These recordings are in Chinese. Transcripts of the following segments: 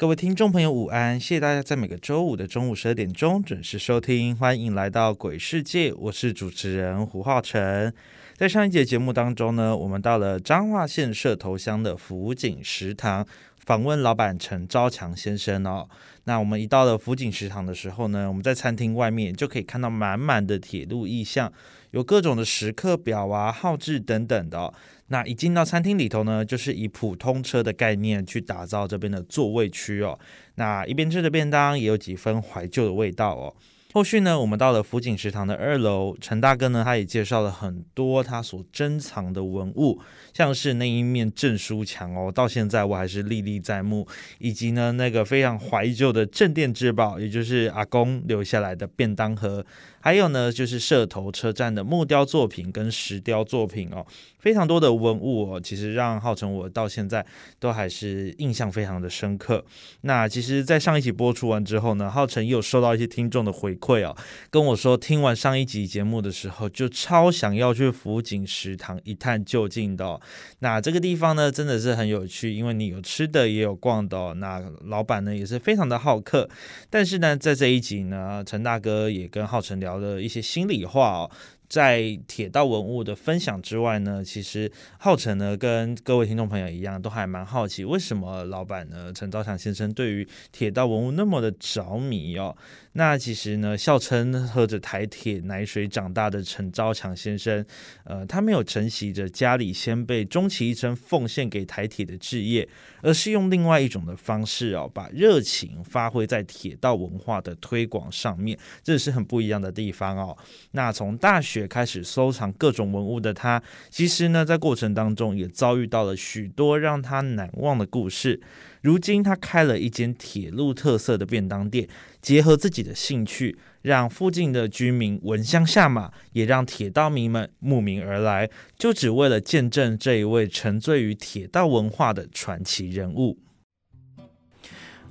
各位听众朋友，午安！谢谢大家在每个周五的中午十二点钟准时收听，欢迎来到鬼世界，我是主持人胡浩辰。在上一节节目当中呢，我们到了彰化县社头乡的福景食堂，访问老板陈昭强先生哦。那我们一到了福景食堂的时候呢，我们在餐厅外面就可以看到满满的铁路意象，有各种的时刻表啊、号志等等的。那一进到餐厅里头呢，就是以普通车的概念去打造这边的座位区哦。那一边吃着便当，也有几分怀旧的味道哦。后续呢，我们到了福景食堂的二楼，陈大哥呢，他也介绍了很多他所珍藏的文物，像是那一面证书墙哦，到现在我还是历历在目，以及呢那个非常怀旧的镇店之宝，也就是阿公留下来的便当盒。还有呢，就是社头车站的木雕作品跟石雕作品哦，非常多的文物哦，其实让浩辰我到现在都还是印象非常的深刻。那其实，在上一集播出完之后呢，浩辰又收到一些听众的回馈哦，跟我说听完上一集节目的时候，就超想要去福景食堂一探究竟的。那这个地方呢，真的是很有趣，因为你有吃的，也有逛的。那老板呢，也是非常的好客。但是呢，在这一集呢，陈大哥也跟浩辰聊。聊的一些心里话哦，在铁道文物的分享之外呢，其实浩辰呢跟各位听众朋友一样，都还蛮好奇，为什么老板呢陈昭强先生对于铁道文物那么的着迷哦。那其实呢，笑称喝着台铁奶水长大的陈昭强先生，呃，他没有承袭着家里先辈终其一生奉献给台铁的志业，而是用另外一种的方式哦，把热情发挥在铁道文化的推广上面，这是很不一样的地方哦。那从大学也开始收藏各种文物的他，其实呢，在过程当中也遭遇到了许多让他难忘的故事。如今，他开了一间铁路特色的便当店，结合自己的兴趣，让附近的居民闻香下马，也让铁道迷们慕名而来，就只为了见证这一位沉醉于铁道文化的传奇人物。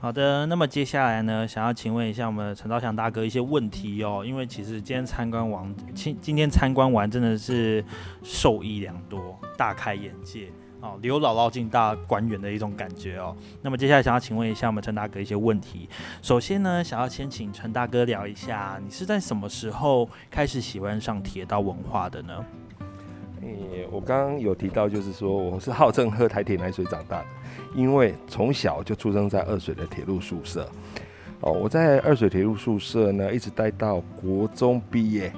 好的，那么接下来呢，想要请问一下我们陈兆祥大哥一些问题哦，因为其实今天参观完，今今天参观完真的是受益良多，大开眼界。哦，刘姥姥进大观园的一种感觉哦。那么接下来想要请问一下我们陈大哥一些问题。首先呢，想要先请陈大哥聊一下，你是在什么时候开始喜欢上铁道文化的呢？我刚刚有提到，就是说我是号称喝台铁奶水长大的，因为从小就出生在二水的铁路宿舍。哦，我在二水铁路宿舍呢，一直待到国中毕业。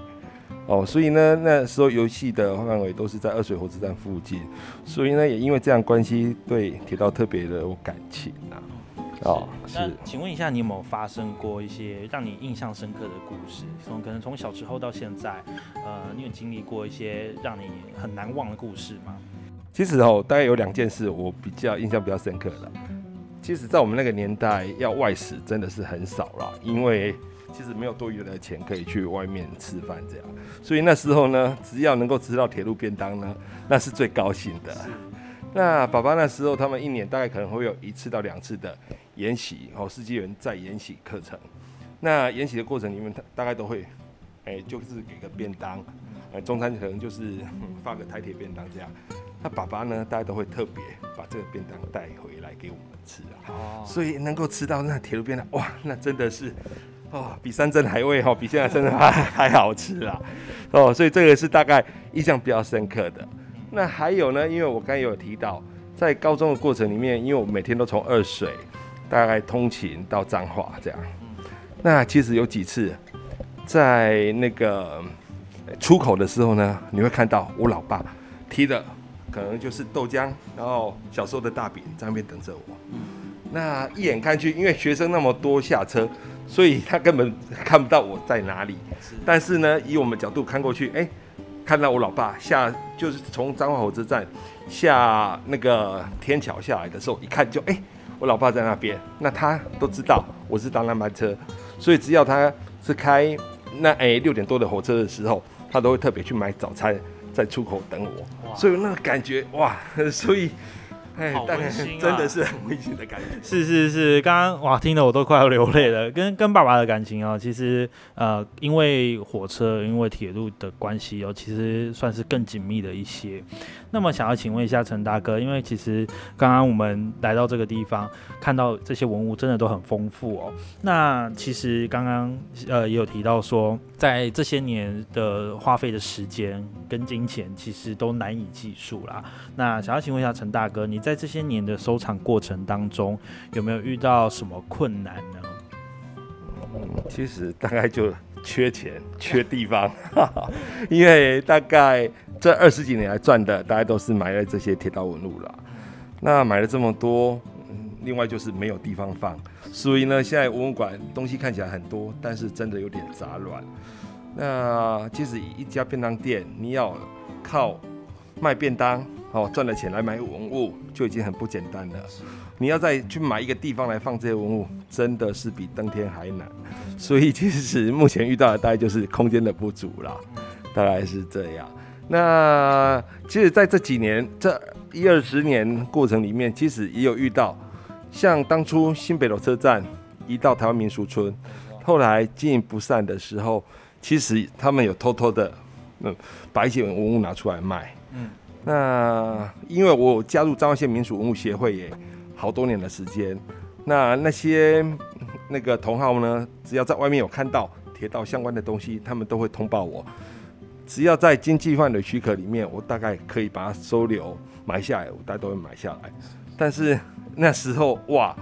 哦，所以呢，那时候游戏的范围都是在二水火车站附近，所以呢，也因为这样关系，对铁道特别的有感情啊。哦，是，请问一下，你有没有发生过一些让你印象深刻的故事？从可能从小时候到现在，呃，你有经历过一些让你很难忘的故事吗？其实哦，大概有两件事我比较印象比较深刻的。其实，在我们那个年代，要外食真的是很少了，因为。其实没有多余的钱可以去外面吃饭，这样，所以那时候呢，只要能够吃到铁路便当呢，那是最高兴的。那爸爸那时候，他们一年大概可能会有一次到两次的研习，哦，司机员在研习课程。那研习的过程里面，他大概都会，哎，就是给个便当，哎，中餐可能就是发个台铁便当这样。那爸爸呢，大家都会特别把这个便当带回来给我们吃啊。哦。所以能够吃到那铁路便当，哇，那真的是。哦，比山珍海味哈，比现在真的还还好吃啊。哦，所以这个是大概印象比较深刻的。那还有呢，因为我刚才有提到，在高中的过程里面，因为我每天都从二水大概通勤到彰化这样。那其实有几次，在那个出口的时候呢，你会看到我老爸提的可能就是豆浆，然后小时候的大饼在那边等着我。那一眼看去，因为学生那么多下车，所以他根本看不到我在哪里。但是呢，以我们角度看过去，哎，看到我老爸下，就是从彰化火车站下那个天桥下来的时候，一看就哎，我老爸在那边。那他都知道我是搭那班车，所以只要他是开那哎六点多的火车的时候，他都会特别去买早餐，在出口等我。所以那个感觉哇，所以。哎，好温馨啊！真的是很温馨的感觉。是是是，刚刚哇，听得我都快要流泪了。跟跟爸爸的感情哦，其实呃，因为火车、因为铁路的关系哦，其实算是更紧密的一些。那么想要请问一下陈大哥，因为其实刚刚我们来到这个地方，看到这些文物真的都很丰富哦。那其实刚刚呃也有提到说，在这些年的花费的时间跟金钱，其实都难以计数啦。那想要请问一下陈大哥，你在这些年的收藏过程当中，有没有遇到什么困难呢？嗯，其实大概就缺钱、缺地方，因为大概。这二十几年来赚的，大家都是买了这些铁道文物了。那买了这么多，另外就是没有地方放，所以呢，现在文物馆东西看起来很多，但是真的有点杂乱。那其实一家便当店，你要靠卖便当哦赚了钱来买文物，就已经很不简单了。你要再去买一个地方来放这些文物，真的是比登天还难。所以其实目前遇到的大概就是空间的不足啦，大概是这样。那其实，在这几年这一二十年过程里面，其实也有遇到，像当初新北楼车站移到台湾民俗村，后来经营不善的时候，其实他们有偷偷的，嗯，把一些文物拿出来卖。那因为我加入彰化县民俗文物协会也好多年的时间，那那些那个同好呢，只要在外面有看到铁道相关的东西，他们都会通报我。只要在经济范围许可里面，我大概可以把它收留买下来，我大概都会买下来。但是那时候哇，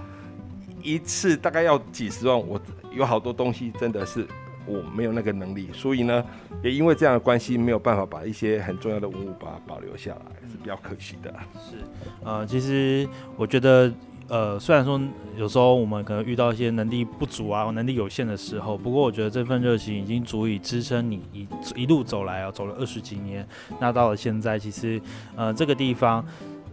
一次大概要几十万，我有好多东西真的是我没有那个能力，所以呢，也因为这样的关系，没有办法把一些很重要的文物把它保留下来，是比较可惜的。是，呃，其实我觉得。呃，虽然说有时候我们可能遇到一些能力不足啊、能力有限的时候，不过我觉得这份热情已经足以支撑你一一路走来啊，走了二十几年。那到了现在，其实呃这个地方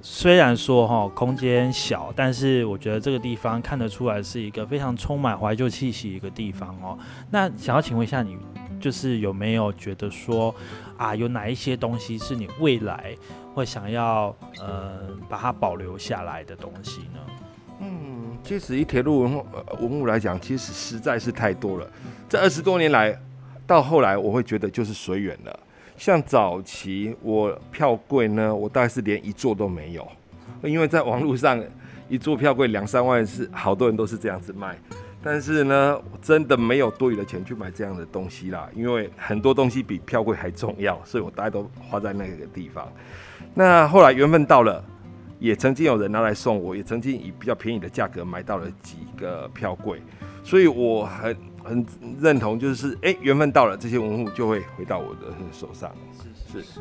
虽然说哈空间小，但是我觉得这个地方看得出来是一个非常充满怀旧气息一个地方哦。那想要请问一下你，就是有没有觉得说啊，有哪一些东西是你未来会想要呃把它保留下来的东西呢？嗯，其实以铁路文物文物来讲，其实实在是太多了。这二十多年来，到后来我会觉得就是随缘了。像早期我票柜呢，我大概是连一座都没有，因为在网络上一座票柜两三万是好多人都是这样子卖。但是呢，真的没有多余的钱去买这样的东西啦，因为很多东西比票柜还重要，所以我大概都花在那个地方。那后来缘分到了。也曾经有人拿来送我，也曾经以比较便宜的价格买到了几个票柜，所以我很很认同，就是哎，缘分到了，这些文物就会回到我的手上。是是是，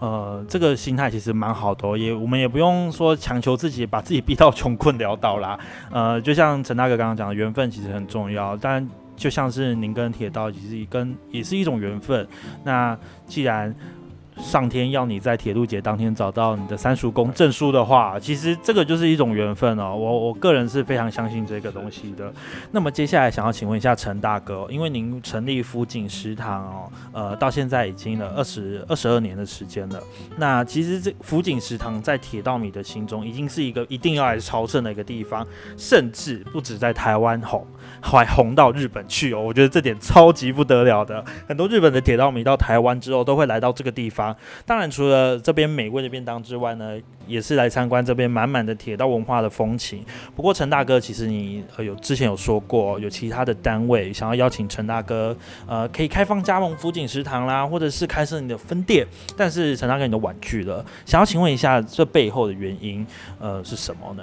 呃，这个心态其实蛮好的，也我们也不用说强求自己，把自己逼到 穷困潦倒啦。呃，就像陈大哥刚刚讲的，缘分其实很重要，但就像是您跟铁道其实跟也是一种缘分。那既然上天要你在铁路节当天找到你的三叔公证书的话，其实这个就是一种缘分哦。我我个人是非常相信这个东西的。那么接下来想要请问一下陈大哥，因为您成立福景食堂哦，呃，到现在已经了二十二十二年的时间了。那其实这福景食堂在铁道迷的心中，已经是一个一定要来朝圣的一个地方，甚至不止在台湾红，还红到日本去哦。我觉得这点超级不得了的。很多日本的铁道迷到台湾之后，都会来到这个地方。当然，除了这边美味的便当之外呢，也是来参观这边满满的铁道文化的风情。不过，陈大哥，其实你呃有之前有说过，有其他的单位想要邀请陈大哥，呃，可以开放加盟福景食堂啦，或者是开设你的分店，但是陈大哥你都婉拒了。想要请问一下，这背后的原因呃是什么呢？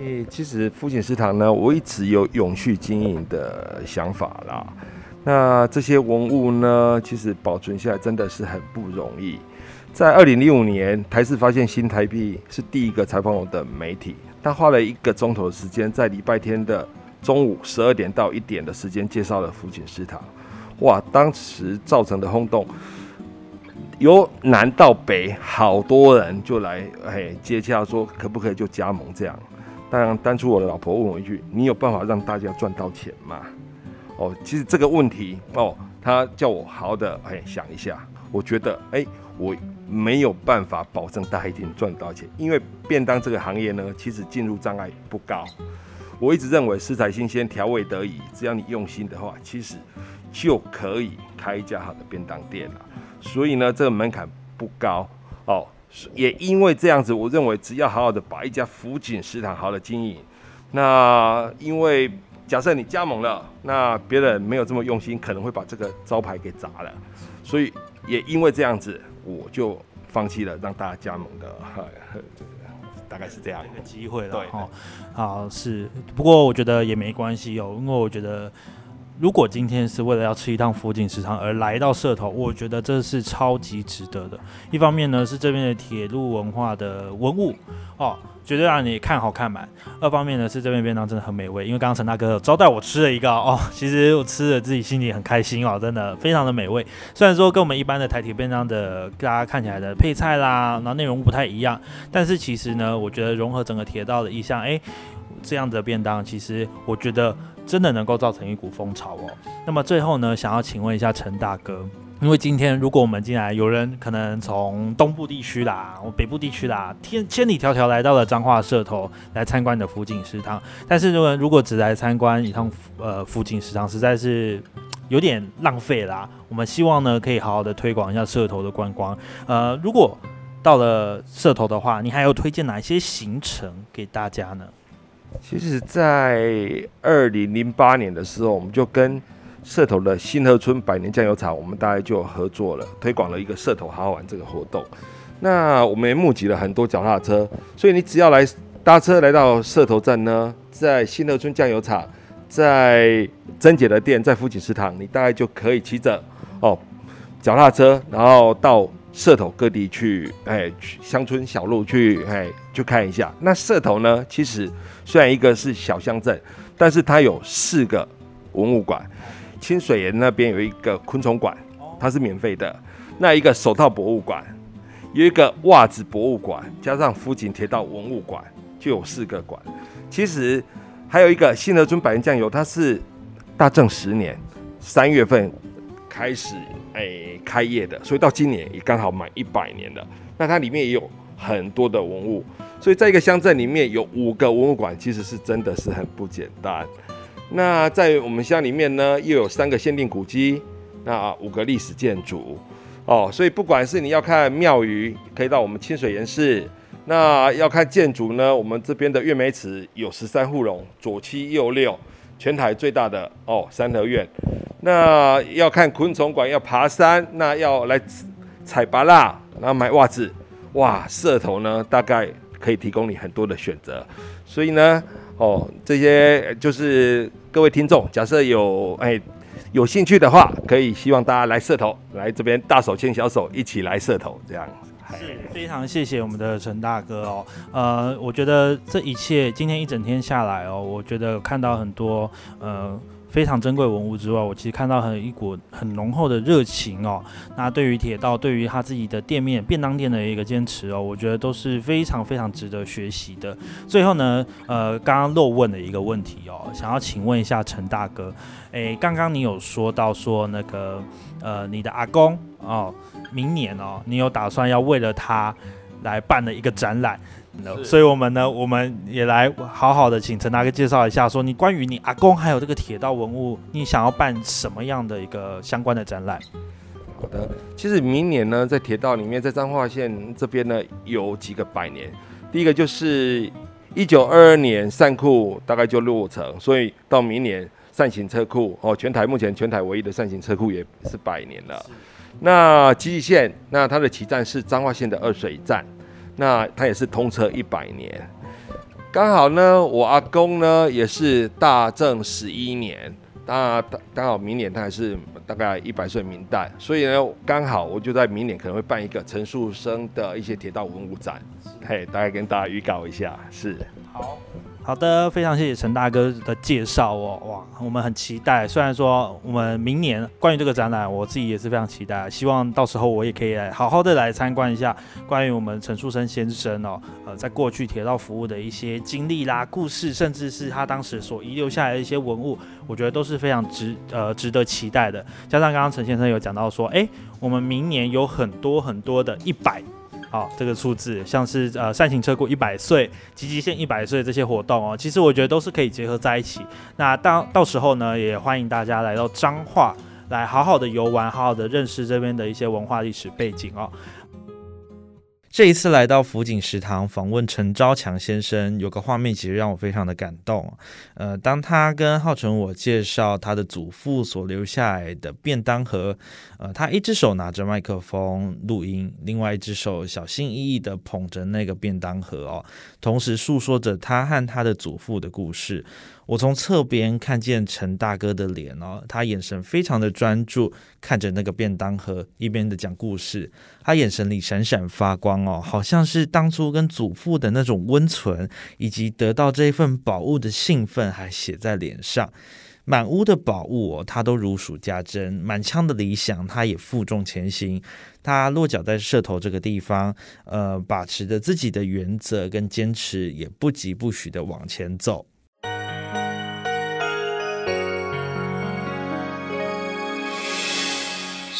诶，其实福景食堂呢，我一直有永续经营的想法啦。那这些文物呢，其实保存下来真的是很不容易。在二零零五年，台视发现新台币是第一个采访我的媒体，他花了一个钟头的时间，在礼拜天的中午十二点到一点的时间介绍了福井食堂。哇，当时造成的轰动，由南到北，好多人就来哎接洽说可不可以就加盟这样。当，当初我的老婆问我一句：“你有办法让大家赚到钱吗？”哦，其实这个问题哦，他叫我好好的哎想一下。我觉得哎，我没有办法保证大家一定赚到钱，因为便当这个行业呢，其实进入障碍不高。我一直认为食材新鲜、调味得宜，只要你用心的话，其实就可以开一家好的便当店了。所以呢，这个门槛不高哦。也因为这样子，我认为只要好好的把一家福锦食堂好的经营，那因为假设你加盟了，那别人没有这么用心，可能会把这个招牌给砸了。所以也因为这样子，我就放弃了让大家加盟的，大概是这样一个机会了。对，好是，不过我觉得也没关系哦，因为我觉得。如果今天是为了要吃一趟福井食堂而来到社头，我觉得这是超级值得的。一方面呢是这边的铁路文化的文物哦，绝对让你看好看满；二方面呢是这边便当真的很美味，因为刚刚陈大哥招待我吃了一个哦，其实我吃了自己心里很开心哦，真的非常的美味。虽然说跟我们一般的台铁便当的大家看起来的配菜啦，然后内容不太一样，但是其实呢，我觉得融合整个铁道的意象，哎，这样的便当其实我觉得。真的能够造成一股风潮哦。那么最后呢，想要请问一下陈大哥，因为今天如果我们进来，有人可能从东部地区啦、我北部地区啦，天千里迢迢来到了彰化社头来参观你的福景食堂，但是如果如果只来参观一趟呃福景食堂，实在是有点浪费啦。我们希望呢，可以好好的推广一下社头的观光。呃，如果到了社头的话，你还有推荐哪一些行程给大家呢？其实，在二零零八年的时候，我们就跟社头的新河村百年酱油厂，我们大概就合作了，推广了一个社头好好玩这个活动。那我们也募集了很多脚踏车，所以你只要来搭车来到社头站呢，在新河村酱油厂，在珍姐的店，在福锦食堂，你大概就可以骑着哦脚踏车，然后到。社头各地去，哎，乡村小路去，哎，去看一下。那社头呢？其实虽然一个是小乡镇，但是它有四个文物馆。清水岩那边有一个昆虫馆，它是免费的。那一个手套博物馆，有一个袜子博物馆，加上福锦铁道文物馆，就有四个馆。其实还有一个新河村百年酱油，它是大正十年三月份开始。哎，开业的，所以到今年也刚好满一百年了。那它里面也有很多的文物，所以在一个乡镇里面有五个文物馆，其实是真的是很不简单。那在我们乡里面呢，又有三个限定古迹，那五个历史建筑哦。所以不管是你要看庙宇，可以到我们清水岩寺；那要看建筑呢，我们这边的月梅池有十三户龙，左七右六，全台最大的哦三合院。那要看昆虫馆，要爬山，那要来采拔蜡，然后买袜子，哇，社头呢大概可以提供你很多的选择，所以呢，哦，这些就是各位听众，假设有哎有兴趣的话，可以希望大家来社头，来这边大手牵小手一起来社头，这样。是非常谢谢我们的陈大哥哦，呃，我觉得这一切今天一整天下来哦，我觉得看到很多呃。非常珍贵文物之外，我其实看到很一股很浓厚的热情哦。那对于铁道，对于他自己的店面便当店的一个坚持哦，我觉得都是非常非常值得学习的。最后呢，呃，刚刚漏问的一个问题哦，想要请问一下陈大哥，诶，刚刚你有说到说那个呃，你的阿公哦，明年哦，你有打算要为了他来办的一个展览。所以，我们呢，我们也来好好的请陈大哥介绍一下，说你关于你阿公还有这个铁道文物，你想要办什么样的一个相关的展览？好的，其实明年呢，在铁道里面，在彰化县这边呢，有几个百年。第一个就是一九二二年善库大概就落成，所以到明年善行车库哦，全台目前全台唯一的善行车库也是百年了。那基线，那它的起站是彰化县的二水站。那他也是通车一百年，刚好呢，我阿公呢也是大正十一年那刚刚好明年他还是大概一百岁明代，所以呢，刚好我就在明年可能会办一个陈树生的一些铁道文物展，嘿，大概跟大家预告一下，是。好。好的，非常谢谢陈大哥的介绍哦，哇，我们很期待。虽然说我们明年关于这个展览，我自己也是非常期待，希望到时候我也可以来好好的来参观一下关于我们陈树生先生哦，呃，在过去铁道服务的一些经历啦、故事，甚至是他当时所遗留下来的一些文物，我觉得都是非常值呃值得期待的。加上刚刚陈先生有讲到说，哎，我们明年有很多很多的一百。好，这个数字像是呃善行车库一百岁、积极线一百岁这些活动哦，其实我觉得都是可以结合在一起。那到到时候呢，也欢迎大家来到彰化，来好好的游玩，好好的认识这边的一些文化历史背景哦。这一次来到福景食堂访问陈昭强先生，有个画面其实让我非常的感动。呃，当他跟浩辰我介绍他的祖父所留下来的便当盒，呃，他一只手拿着麦克风录音，另外一只手小心翼翼的捧着那个便当盒哦，同时诉说着他和他的祖父的故事。我从侧边看见陈大哥的脸哦，他眼神非常的专注，看着那个便当盒，一边的讲故事。他眼神里闪闪发光哦，好像是当初跟祖父的那种温存，以及得到这份宝物的兴奋，还写在脸上。满屋的宝物哦，他都如数家珍；满腔的理想，他也负重前行。他落脚在社头这个地方，呃，把持着自己的原则跟坚持，也不急不徐的往前走。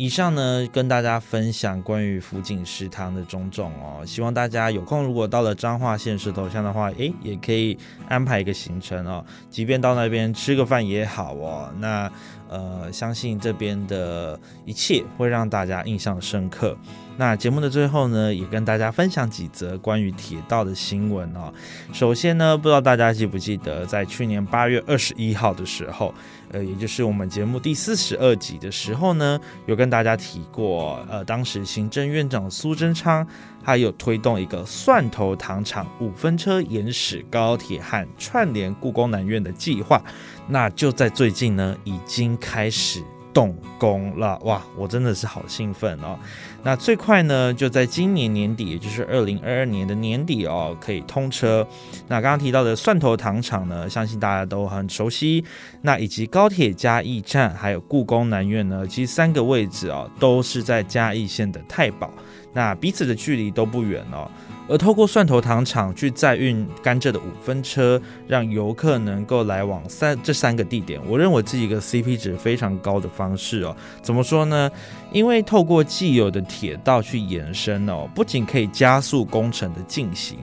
以上呢，跟大家分享关于福景食堂的种种哦。希望大家有空，如果到了彰化县石头乡的话，诶，也可以安排一个行程哦。即便到那边吃个饭也好哦。那呃，相信这边的一切会让大家印象深刻。那节目的最后呢，也跟大家分享几则关于铁道的新闻哦。首先呢，不知道大家记不记得，在去年八月二十一号的时候。呃，也就是我们节目第四十二集的时候呢，有跟大家提过，呃，当时行政院长苏贞昌，他有推动一个蒜头糖厂五分车延驶高铁和串联故宫南院的计划，那就在最近呢，已经开始动工了，哇，我真的是好兴奋哦。那最快呢，就在今年年底，也就是二零二二年的年底哦，可以通车。那刚刚提到的蒜头糖厂呢，相信大家都很熟悉。那以及高铁嘉义站，还有故宫南院呢，其实三个位置哦，都是在嘉义县的太保，那彼此的距离都不远哦。而透过蒜头糖厂去载运甘蔗的五分车，让游客能够来往三这三个地点，我认为是一个 CP 值非常高的方式哦。怎么说呢？因为透过既有的铁道去延伸哦，不仅可以加速工程的进行，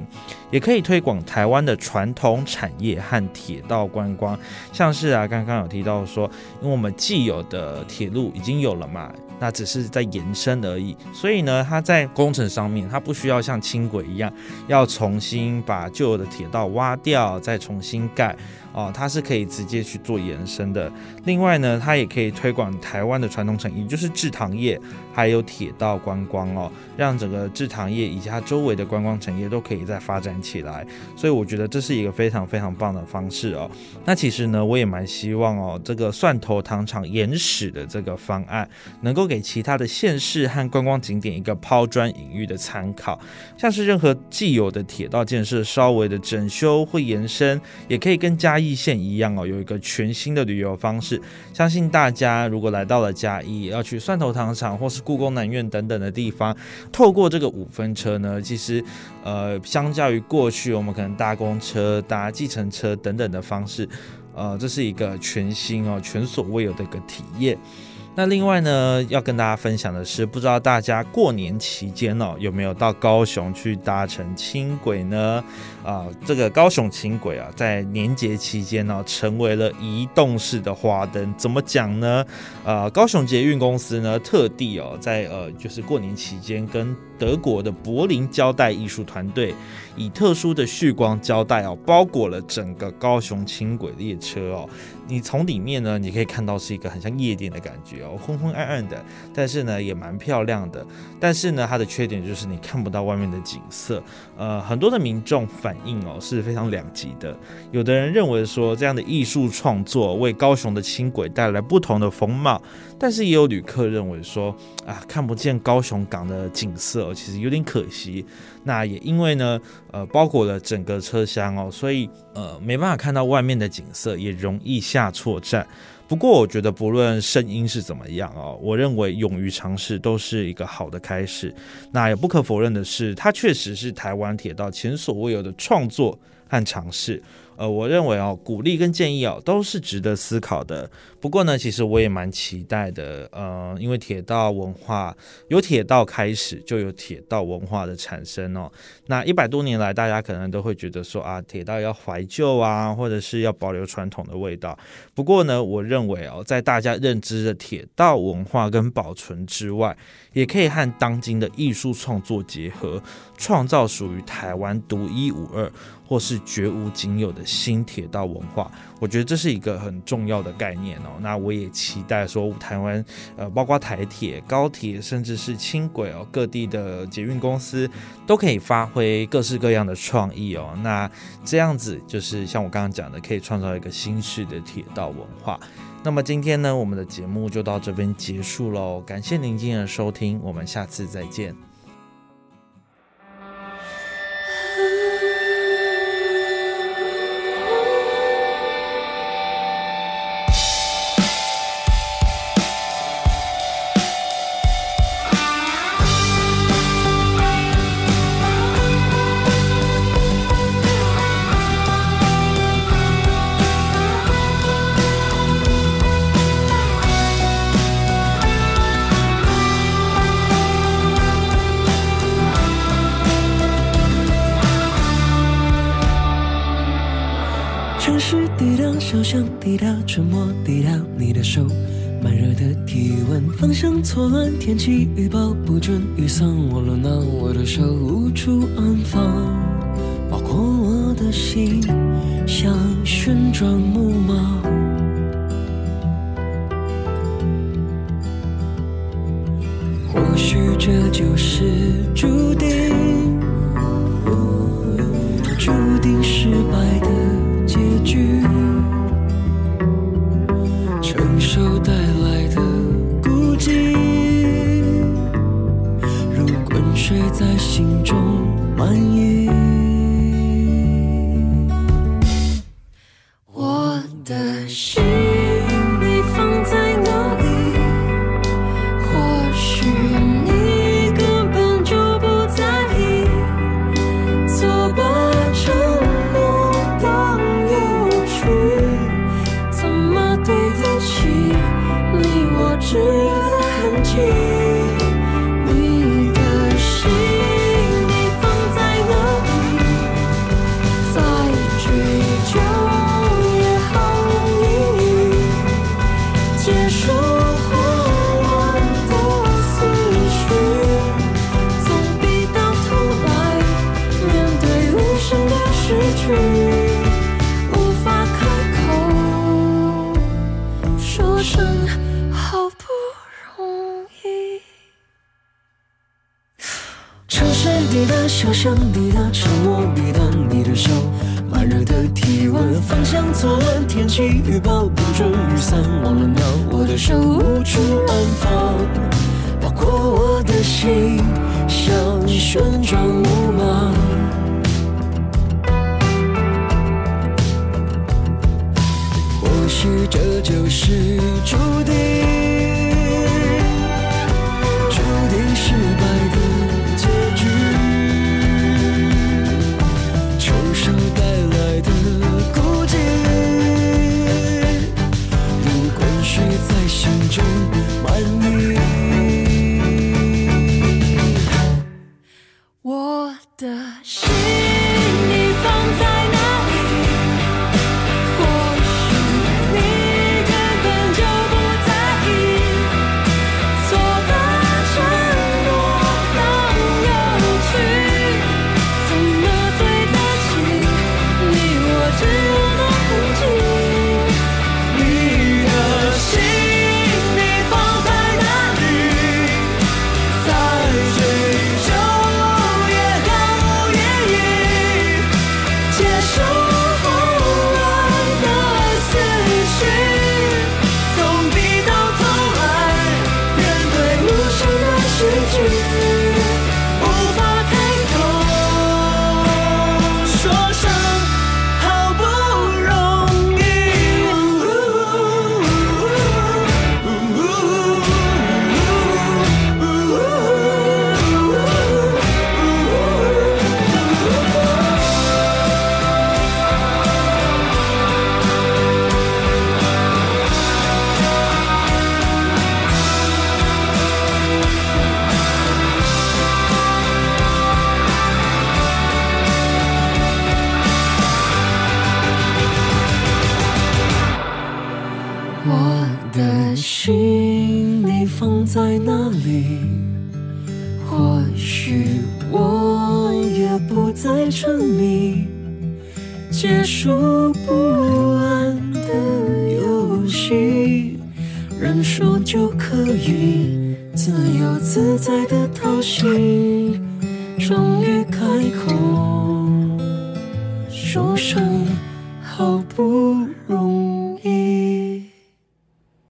也可以推广台湾的传统产业和铁道观光。像是啊，刚刚有提到说，因为我们既有的铁路已经有了嘛。那只是在延伸而已，所以呢，它在工程上面，它不需要像轻轨一样，要重新把旧的铁道挖掉，再重新盖。哦，它是可以直接去做延伸的。另外呢，它也可以推广台湾的传统产业，就是制糖业，还有铁道观光哦，让整个制糖业以及它周围的观光产业都可以再发展起来。所以我觉得这是一个非常非常棒的方式哦。那其实呢，我也蛮希望哦，这个蒜头糖厂延史的这个方案，能够给其他的县市和观光景点一个抛砖引玉的参考。像是任何既有的铁道建设稍微的整修或延伸，也可以跟嘉义。义县一样哦，有一个全新的旅游方式。相信大家如果来到了嘉义，要去蒜头糖厂或是故宫南院等等的地方，透过这个五分车呢，其实呃，相较于过去我们可能搭公车、搭计程车等等的方式，呃，这是一个全新哦、前所未有的一个体验。那另外呢，要跟大家分享的是，不知道大家过年期间哦，有没有到高雄去搭乘轻轨呢？啊，这个高雄轻轨啊，在年节期间呢，成为了移动式的花灯。怎么讲呢？呃，高雄捷运公司呢，特地哦，在呃，就是过年期间，跟德国的柏林胶带艺术团队以特殊的旭光胶带哦包裹了整个高雄轻轨列车哦。你从里面呢，你可以看到是一个很像夜店的感觉哦，昏昏暗暗的，但是呢也蛮漂亮的。但是呢，它的缺点就是你看不到外面的景色。呃，很多的民众反哦是非常两极的。有的人认为说这样的艺术创作为高雄的轻轨带来不同的风貌，但是也有旅客认为说啊看不见高雄港的景色，其实有点可惜。那也因为呢，呃，包裹了整个车厢哦，所以呃没办法看到外面的景色，也容易下错站。不过我觉得不论声音是怎么样啊，我认为勇于尝试都是一个好的开始。那也不可否认的是，它确实是台湾铁道前所未有的创作和尝试。呃，我认为哦，鼓励跟建议哦，都是值得思考的。不过呢，其实我也蛮期待的。呃，因为铁道文化有铁道开始，就有铁道文化的产生哦。那一百多年来，大家可能都会觉得说啊，铁道要怀旧啊，或者是要保留传统的味道。不过呢，我认为哦，在大家认知的铁道文化跟保存之外，也可以和当今的艺术创作结合，创造属于台湾独一无二。或是绝无仅有的新铁道文化，我觉得这是一个很重要的概念哦。那我也期待说，台湾呃，包括台铁、高铁，甚至是轻轨哦，各地的捷运公司都可以发挥各式各样的创意哦。那这样子就是像我刚刚讲的，可以创造一个新式的铁道文化。那么今天呢，我们的节目就到这边结束喽。感谢您今天的收听，我们下次再见。我的手无处安放，包括我的心，像旋转木马。或许这就是注定，无处安放，包括我的心，像旋转木马。或许这就是注定。